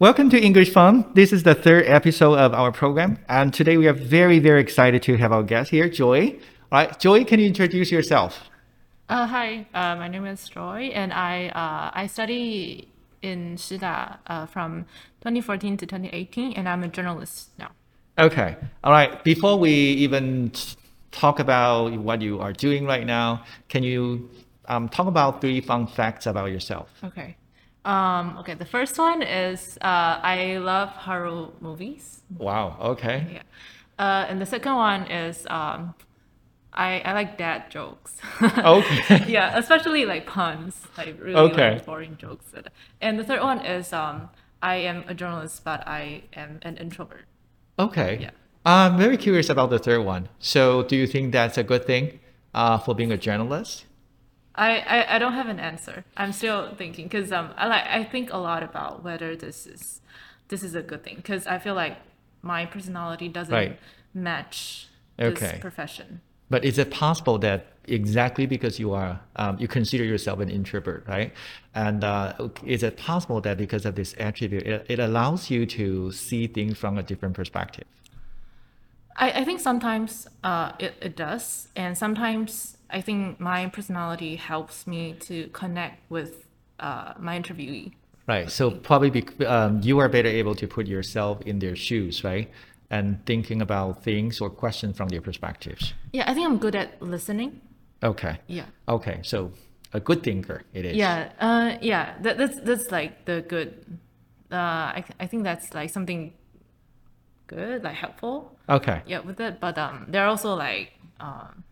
Welcome to English Fun. This is the third episode of our program, and today we are very, very excited to have our guest here, Joy. All right, Joy, can you introduce yourself? Uh, hi, uh, my name is Joy, and I uh, I study in Shida uh, from 2014 to 2018, and I'm a journalist now. Okay. All right. Before we even talk about what you are doing right now, can you um, talk about three fun facts about yourself? Okay. Um, okay, the first one is uh, I love horror movies. Wow. Okay. Yeah. Uh, and the second one is um, I, I like dad jokes. Okay. yeah, especially like puns, like really Okay. like boring jokes. And the third one is um, I am a journalist, but I am an introvert. Okay. Yeah. I'm very curious about the third one. So, do you think that's a good thing uh, for being a journalist? I, I, I don't have an answer. I'm still thinking because um I like I think a lot about whether this is this is a good thing because I feel like my personality doesn't Right. match Okay. this profession. But is it possible that exactly because you are um, you consider yourself an introvert, right? And uh, is it possible that because of this attribute, it, it allows you to see things from a different perspective? I, I think sometimes uh, it, it does. And sometimes I think my personality helps me to connect with uh, my interviewee. Right. So probably bec- um, you are better able to put yourself in their shoes, right? And thinking about things or questions from their perspectives. Yeah, I think I'm good at listening. Okay. Yeah. Okay. So a good thinker it is. Yeah, uh, yeah, that, that's that's like the good. Uh, I I think that's like something good, like helpful. Okay. Yeah, with it, but um, there are also like um,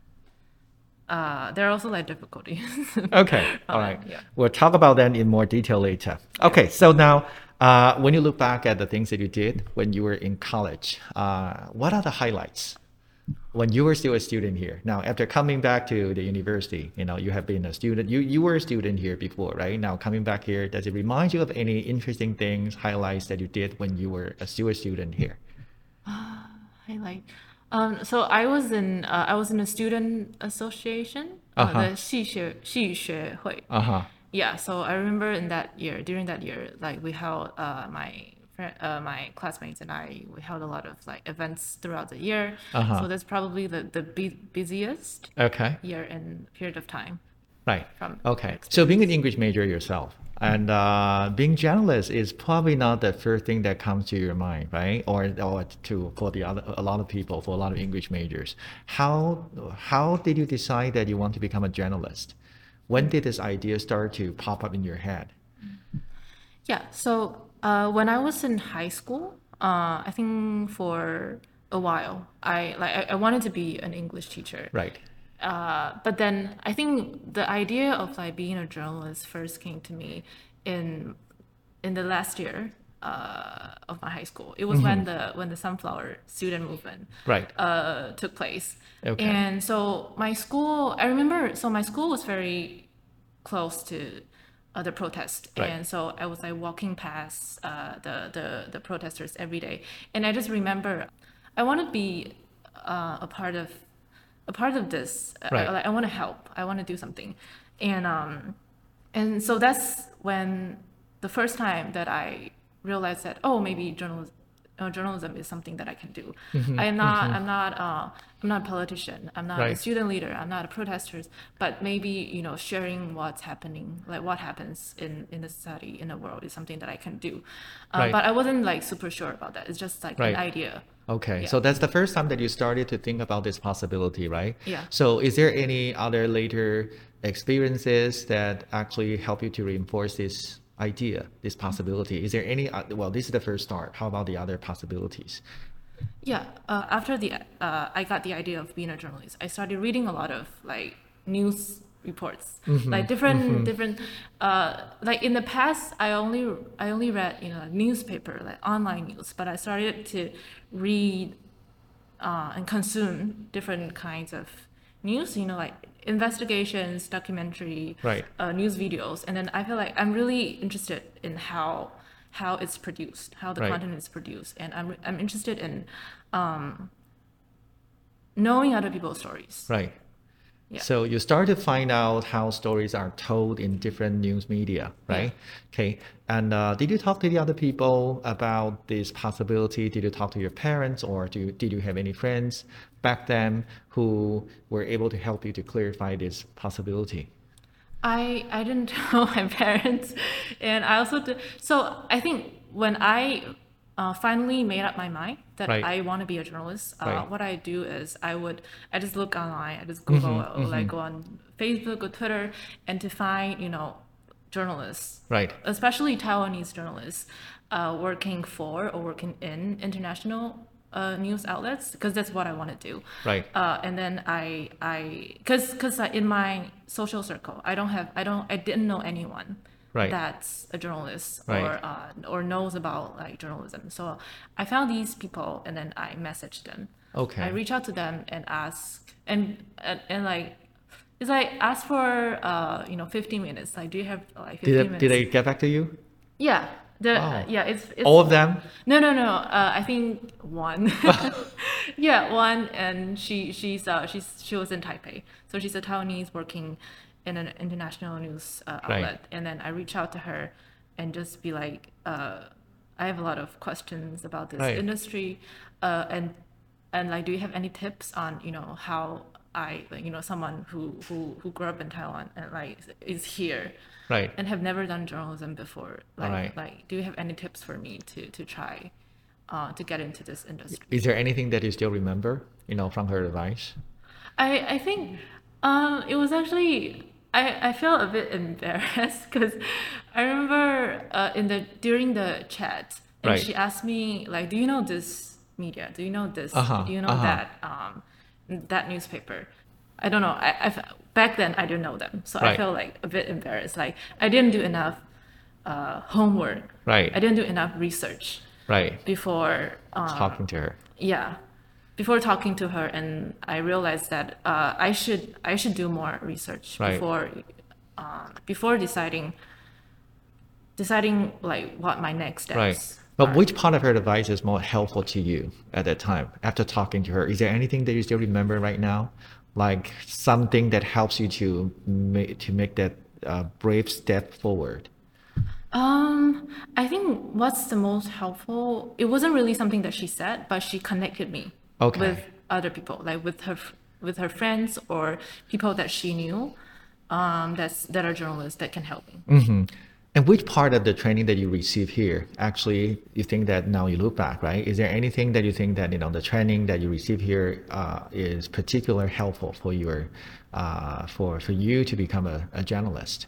uh, there are also like difficulties. Okay. All Uh, yeah. We'll talk about them in more detail later. Okay. So now, uh, when you look back at the things that you did when you were in college, uh, what are the highlights? When you were still a student here. Now, after coming back to the university, you know, you have been a student. You you were a student here before, right? Now coming back here, does it remind you of any interesting things, highlights that you did when you were a still a student here? Highlight. Um, so I was in uh, I was in a student association, uh, Uh-huh. the 系学系学会. Uh huh. Yeah, so I remember in that year, during that year, like we held uh, my friend, uh, my classmates and I, we held a lot of like events throughout the year. Uh-huh. So that's probably the the bu- busiest Okay. year and period of time. Right. From okay. So being an English major yourself and uh, being journalist is probably not the first thing that comes to your mind, right? Or or to for the other a lot of people, for a lot of English majors. How how did you decide that you want to become a journalist? When did this idea start to pop up in your head? Yeah. So uh, when I was in high school, uh, I think for a while, I like I, I wanted to be an English teacher. Right. Uh, but then I think the idea of like being a journalist first came to me in in the last year uh, of my high school. It was when the when the sunflower student movement Right. uh, took place. Okay. And so my school, I remember, so my school was very close to uh, the protest, Right. and so I was like walking past uh, the the the protesters every day, and I just remember, I want to be uh, a part of a part of this. I- Right. I, like, I want to help. I want to do something, and um, and so that's when the first time that I realized that oh maybe journalism uh, journalism is something that I can do. I am not I'm not uh, I'm not a politician. I'm not a student leader. I'm not a protester. But maybe you know sharing what's happening, like what happens in in the society in the world, is something that I can do. Uh, Right. But I wasn't like super sure about that. It's just like Right. an idea. Okay, Yeah. so that's the first time that you started to think about this possibility, right? Yeah. So is there any other later experiences that actually help you to reinforce this idea, this possibility? Is there any, uh, well, this is the first start. How about the other possibilities? Yeah, uh, after the uh, I got the idea of being a journalist, I started reading a lot of like news reports, like different different. Uh, like in the past, I only I only read you know newspaper like online news, but I started to read uh, and consume different kinds of news. You know, like investigations, documentary, Right. uh, news videos, and then I feel like I'm really interested in how how it's produced, how the Right. content is produced, and I'm I'm interested in um, knowing other people's stories. Right. Yeah. So you start to find out how stories are told in different news media, right? Okay. And uh, did you talk to the other people about this possibility? Did you talk to your parents, or do you, did you have any friends back then who were able to help you to clarify this possibility? I I didn't tell my parents, and I also did. So I think when I uh, finally made up my mind that Right. I want to be a journalist, uh, Right. what I do is I would I just look online, I just Google Mm-hmm, or like go on Facebook or Twitter, and to find you know journalists, Right. especially Taiwanese journalists, uh, working for or working in international uh, news outlets because that's what I want to do. Right. Uh, and then I I because because in my social circle I don't have I don't I didn't know anyone Right. that's a journalist Right. or uh, or knows about like journalism. So I found these people and then I messaged them. Okay. I reach out to them and ask and and, and like it's like ask for uh you know 15 minutes. Like do you have like 15 Did, minutes? they, did they get back to you? Yeah. The, Wow. yeah, it's, it's All of them? no, no, no. Uh, I think one. yeah, one, and she she's uh she's she was in Taipei, so she's a Taiwanese working in an international news uh, Right. outlet. And then I reach out to her, and just be like, uh, I have a lot of questions about this Right. industry, uh, and and like, do you have any tips on you know how I you know someone who who who grew up in Taiwan and like is here Right. and have never done journalism before like Alright. like do you have any tips for me to to try uh, to get into this industry Is there anything that you still remember, you know, from her advice? i i think um it was actually i i felt a bit embarrassed because i remember uh, in the during the chat and Right. she asked me like do you know this media do you know this Uh-huh, do you know uh-huh. that um that newspaper i don't know I, I back then i didn't know them so i felt like a bit embarrassed like i didn't do enough uh, homework Right. I didn't do enough research Right. before uh, Talking to her. yeah before talking to her and I realized that uh, I should I should do more research Right. before uh, before deciding deciding like what my next steps Right. But are. which part of her advice is more helpful to you at that time after talking to her? Is there anything that you still remember right now, like something that helps you to make to make that uh, brave step forward? Um, I think what's the most helpful. It wasn't really something that she said, but she connected me Okay. with other people, like with her with her friends or people that she knew, um, that's that are journalists that can help me. hmm And which part of the training that you receive here actually you think that now you look back, right? Is there anything that you think that you know the training that you receive here uh, is particularly helpful for your uh, for for you to become a, a journalist?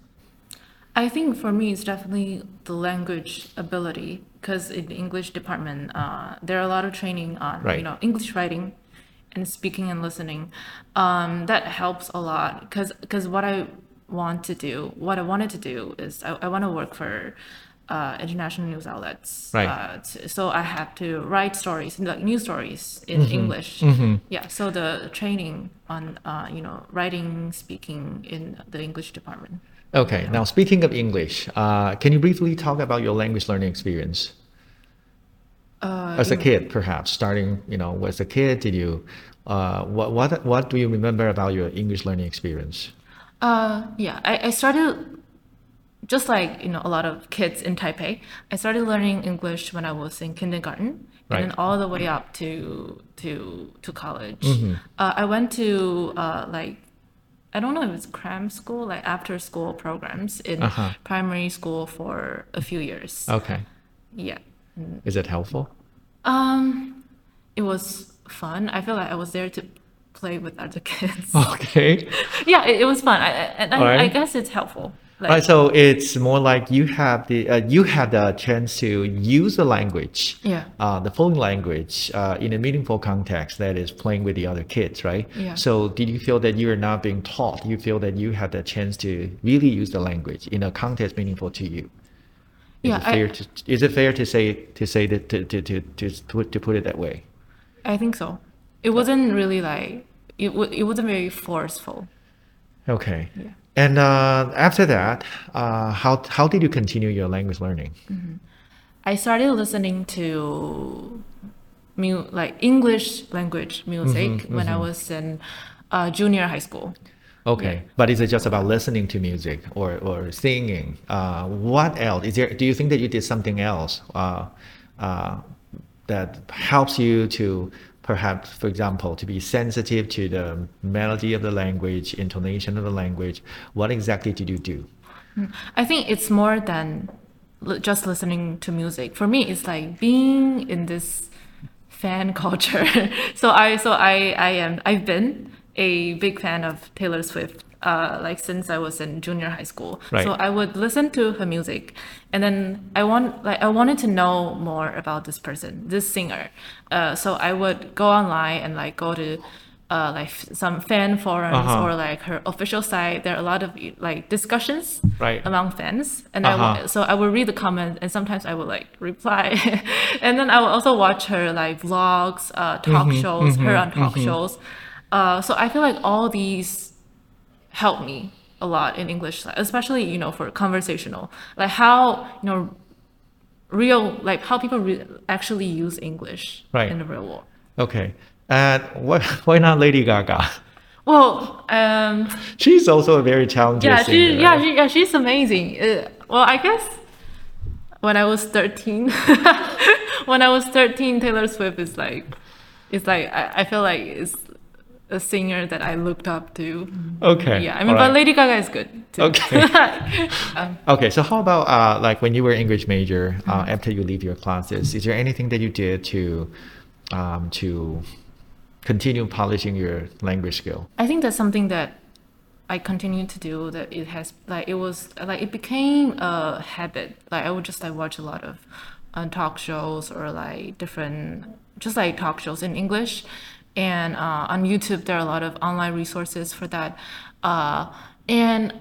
I think for me, it's definitely the language ability because in the English department, uh, there are a lot of training on Right. you know English writing and speaking and listening. Um, that helps a lot because because what I want to do, what I wanted to do is I, I want to work for uh, international news outlets. Right. Uh, t- so I have to write stories, like news stories in Mm-hmm. English. Yeah. So the training on uh, you know writing, speaking in the English department. Okay, now speaking of English, uh, can you briefly talk about your language learning experience? Uh, as a kid, perhaps starting, you know, as a kid, did you, uh, what, what, what do you remember about your English learning experience? Uh, yeah, I, I started just like you know a lot of kids in Taipei. I started learning English when I was in kindergarten, Right. and then all the way up to to to college. Mm-hmm. Uh, I went to uh, like I don't know if it's cram school, like after school programs in Uh-huh. primary school for a few years. Okay, Yeah. is it helpful? Um, it was fun. I feel like I was there to play with other kids. Okay. yeah, it, it was fun. I, and I, I guess it's helpful. Like, Right, so it's more like you have the uh, you had the chance to use the language, Yeah. uh, the foreign language, uh, in a meaningful context that is playing with the other kids, right? Yeah. So did you feel that you are not being taught? You feel that you had the chance to really use the language in a context meaningful to you? Is Yeah, it I- fair to is it fair to say to say that to to to to, to, to put it that way? I think so. It wasn't really like it. W- it wasn't very forceful. Okay. Yeah. And uh, after that, uh, how how did you continue your language learning? I started listening to mu- like English language music Mm-hmm, when I was in uh, junior high school. Okay, but is it just about listening to music or, or singing? Uh, what else? Is there? Do you think that you did something else uh, uh, that helps you to perhaps, for example, to be sensitive to the melody of the language, intonation of the language? What exactly did you do? I think it's more than just listening to music. For me, it's like being in this fan culture. so I so I I am I've been a big fan of Taylor Swift. Uh, like since I was in junior high school, Right. so I would listen to her music, and then I want like I wanted to know more about this person, this singer. Uh, so I would go online and like go to uh, like some fan forums Uh-huh. or like her official site. There are a lot of like discussions Right. among fans, and I Uh-huh. wa- so I would read the comments, and sometimes I would like reply, and then I would also watch her like vlogs, uh, talk Mm-hmm, shows, her on talk shows. Uh, so I feel like all these help me a lot in English, especially you know for conversational, like how you know real like how people re- actually use English Right. in the real world. Okay, and why why not Lady Gaga? Well, um, She's also a very talented yeah, singer. she, yeah, she, yeah, she's amazing. Uh, well, I guess when I was thirteen, when I was thirteen, Taylor Swift is like, it's like I, I feel like it's a singer that I looked up to. Okay. Yeah, I mean, all but. Lady Gaga is good. Too. Okay. um, Okay, so how about uh, like when you were English major, uh, Mm-hmm. after you leave your classes, is there anything that you did to um, to continue polishing your language skill? I think that's something that I continue to do. That it has like it was like it became a habit. Like I would just like watch a lot of uh, talk shows or like different just like talk shows in English, and uh, on YouTube there are a lot of online resources for that. Uh, and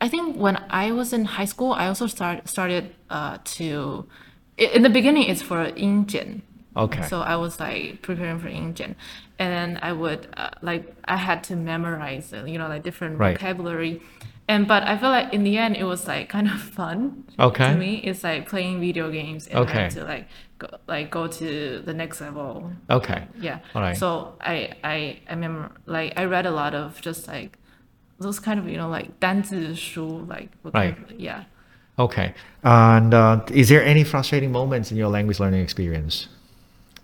I think when I was in high school, I also start started uh, to. In the beginning, it's for 英检. Okay. So I was like preparing for 英检, and then I would uh, like I had to memorize, you know, like different Right. vocabulary, and but I feel like in the end it was like kind of fun. Okay. To me, it's like playing video games and Okay. I had to like go like go to the next level. Okay. Yeah. All right. So I I I remember like I read a lot of just like those kind of you know like 单字书 like Right. vocabulary. Yeah. Okay. And uh, is there any frustrating moments in your language learning experience?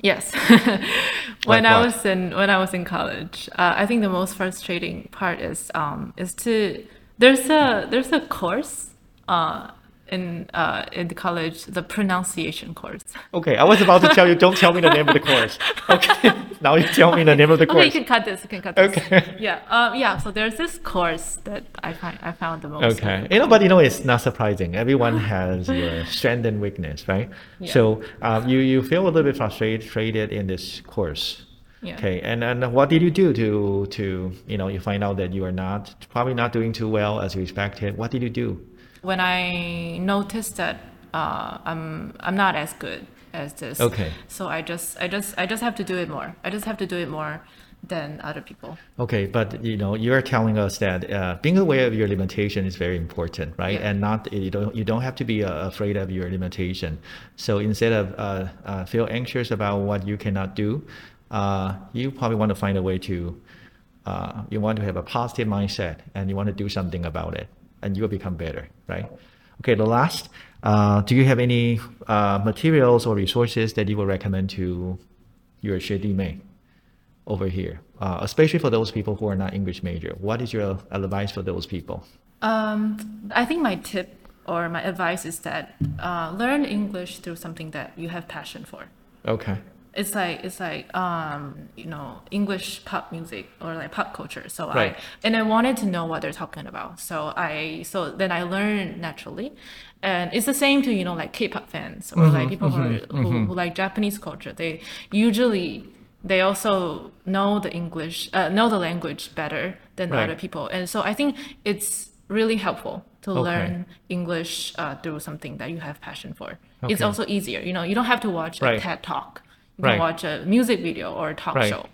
Yes. when Like I what? was in when I was in college, uh, I think the most frustrating part is um is to there's a there's a course uh in uh in the college the pronunciation course. Okay, I was about to tell you, don't tell me the name of the course. Okay, now you tell me the name of the course. Okay, you can cut this. You can cut this. Okay. Yeah. Um. Yeah. So there's this course that I find I found the most. Okay. You know, but you know, it's not surprising. Everyone has your strength and weakness, right? Yeah. So um, you you feel a little bit frustrated in this course. Yeah. Okay. And and what did you do to to you know you find out that you are not probably not doing too well as you expected? What did you do? When I noticed that uh, I'm I'm not as good as this. Okay. So I just I just I just have to do it more. I just have to do it more than other people. Okay, but you know, you're telling us that uh, being aware of your limitation is very important, right? Yeah. And not you don't you don't have to be uh, afraid of your limitation. So instead of uh, uh, feel anxious about what you cannot do, uh, you probably want to find a way to, uh, you want to have a positive mindset and you want to do something about it and you will become better, right? Okay, the last, uh, do you have any uh, materials or resources that you will recommend to your Shedi Mei over here, uh, especially for those people who are not English major? What is your advice for those people? Um, I think my tip or my advice is that uh, learn English through something that you have passion for. Okay. It's like it's like um, you know English pop music or like pop culture. So Right. I and I wanted to know what they're talking about. So I so then I learned naturally, and it's the same to you know like K-pop fans or like people who, are, who, who like Japanese culture. They usually they also know the English uh, know the language better than Right. other people, and so I think it's really helpful to Okay. learn English uh, through something that you have passion for. It's also easier. You know, you don't have to watch a TED talk. You right. watch a music video or a talk right. show.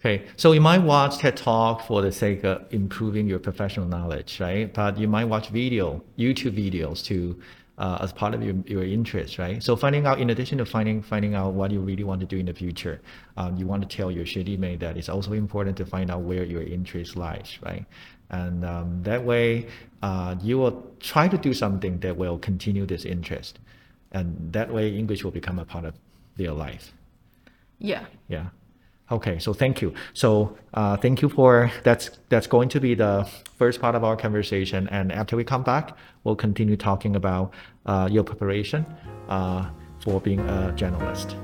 Okay, so you might watch TED Talk for the sake of improving your professional knowledge, right? But you might watch video, YouTube videos to uh, as part of your, your interest, right? So finding out, in addition to finding finding out what you really want to do in the future, um, you want to tell your shitty mate that it's also important to find out where your interest lies, right? And um, that way, uh, you will try to do something that will continue this interest, and that way, English will become a part of their life. Yeah. Yeah. Okay. So thank you. So uh, thank you for that's that's going to be the first part of our conversation. And after we come back, we'll continue talking about uh, your preparation uh, for being a journalist.